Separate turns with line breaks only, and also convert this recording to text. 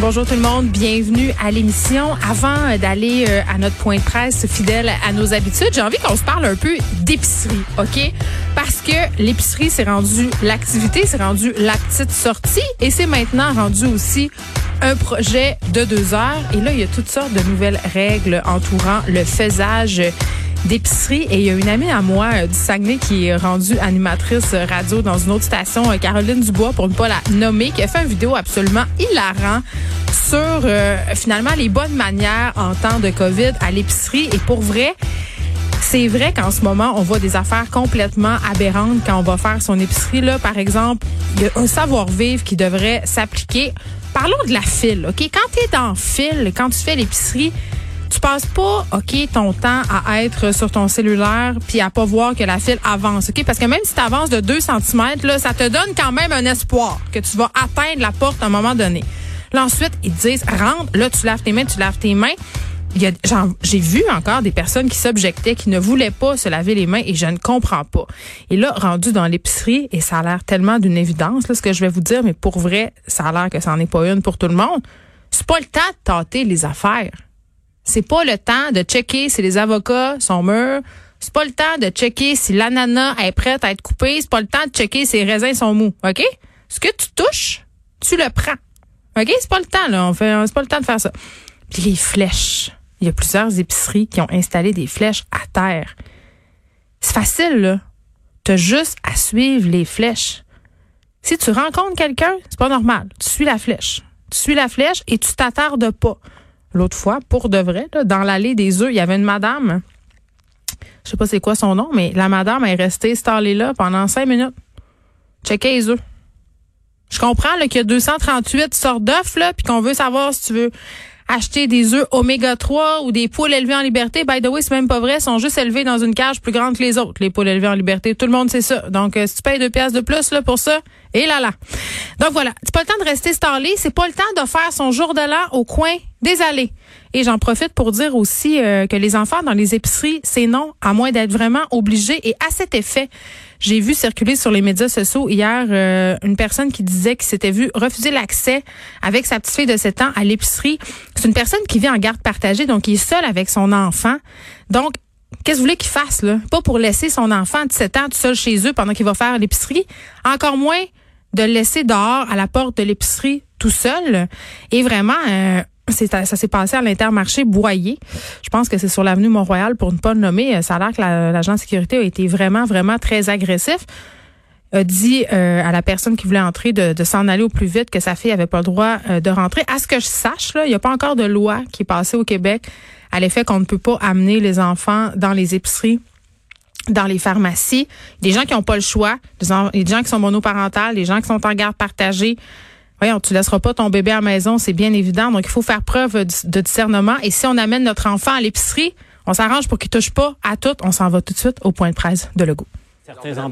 Bonjour tout le monde, bienvenue à l'émission. Avant d'aller euh, à notre point de presse fidèle à nos habitudes, j'ai envie qu'on se parle un peu d'épicerie, OK? Parce que l'épicerie, c'est rendu l'activité, c'est rendu la petite sortie et c'est maintenant rendu aussi un projet de deux heures. Et là, il y a toutes sortes de nouvelles règles entourant le faisage d'épicerie. Et il y a une amie à moi euh, du Saguenay qui est rendue animatrice radio dans une autre station, euh, Caroline Dubois, pour ne pas la nommer, qui a fait une vidéo absolument hilarant sur euh, finalement les bonnes manières en temps de COVID à l'épicerie. Et pour vrai, c'est vrai qu'en ce moment, on voit des affaires complètement aberrantes quand on va faire son épicerie. Là, par exemple, il y a un savoir-vivre qui devrait s'appliquer. Parlons de la file, OK? Quand tu es en file, quand tu fais l'épicerie, tu passes pas, OK, ton temps à être sur ton cellulaire puis à pas voir que la file avance, OK? Parce que même si tu avances de 2 cm, là, ça te donne quand même un espoir que tu vas atteindre la porte à un moment donné. Là, ensuite, ils te disent, rentre, là, tu laves tes mains, tu laves tes mains. J'ai vu encore des personnes qui s'objectaient, qui ne voulaient pas se laver les mains et je ne comprends pas. Et là, rendu dans l'épicerie, et ça a l'air tellement d'une évidence, là, ce que je vais vous dire, mais pour vrai, ça a l'air que ça n'en est pas une pour tout le monde. C'est pas le temps de tâter les affaires. C'est pas le temps de checker si les avocats sont mûrs. C'est pas le temps de checker si l'ananas est prête à être coupée. C'est pas le temps de checker si les raisins sont mous. OK? Ce que tu touches, tu le prends. OK? C'est pas le temps, là. On fait, c'est pas le temps de faire ça. Puis les flèches. Il y a plusieurs épiceries qui ont installé des flèches à terre. C'est facile, là. T'as juste à suivre les flèches. Si tu rencontres quelqu'un, c'est pas normal. Tu suis la flèche. Tu suis la flèche et tu t'attardes pas l'autre fois, pour de vrai, dans l'allée des œufs, il y avait une madame, je sais pas c'est quoi son nom, mais la madame est restée installée là pendant cinq minutes. Checker les œufs. Je comprends qu'il y a 238 sortes d'œufs, là, puis qu'on veut savoir si tu veux acheter des œufs oméga 3 ou des poules élevées en liberté. By the way, c'est même pas vrai, ils sont juste élevés dans une cage plus grande que les autres, les poules élevées en liberté. Tout le monde sait ça. Donc, euh, si tu payes deux pièces de plus là pour ça, et là là. Donc voilà, c'est pas le temps de rester stallé, c'est pas le temps de faire son jour de l'an au coin des. Et j'en profite pour dire aussi euh, que les enfants dans les épiceries, c'est non, à moins d'être vraiment obligés. Et à cet effet, j'ai vu circuler sur les médias sociaux hier euh, une personne qui disait qu'il s'était vu refuser l'accès avec sa petite fille de 7 ans à l'épicerie. C'est une personne qui vit en garde partagée, donc il est seul avec son enfant. Donc, Qu'est-ce que vous voulez qu'il fasse, là? Pas pour laisser son enfant de 7 ans tout seul chez eux pendant qu'il va faire l'épicerie. Encore moins de le laisser dehors à la porte de l'épicerie tout seul. Et vraiment, euh, ça s'est passé à l'intermarché Boyer. Je pense que c'est sur l'avenue Mont-Royal pour ne pas le nommer. Ça a l'air que l'agent de sécurité a été vraiment, vraiment très agressif. A dit euh, à la personne qui voulait entrer de, s'en aller au plus vite que sa fille avait pas le droit euh, de rentrer. À ce que je sache, là, il n'y a pas encore de loi qui est passée au Québec à l'effet qu'on ne peut pas amener les enfants dans les épiceries dans les pharmacies, des gens qui n'ont pas le choix, des, gens qui sont monoparentales, des gens qui sont en garde partagée. Voyons, tu laisseras pas ton bébé à la maison, c'est bien évident. Donc, il faut faire preuve de discernement. Et si on amène notre enfant à l'épicerie, on s'arrange pour qu'il touche pas à tout. On s'en va tout de suite au point de presse de Legault.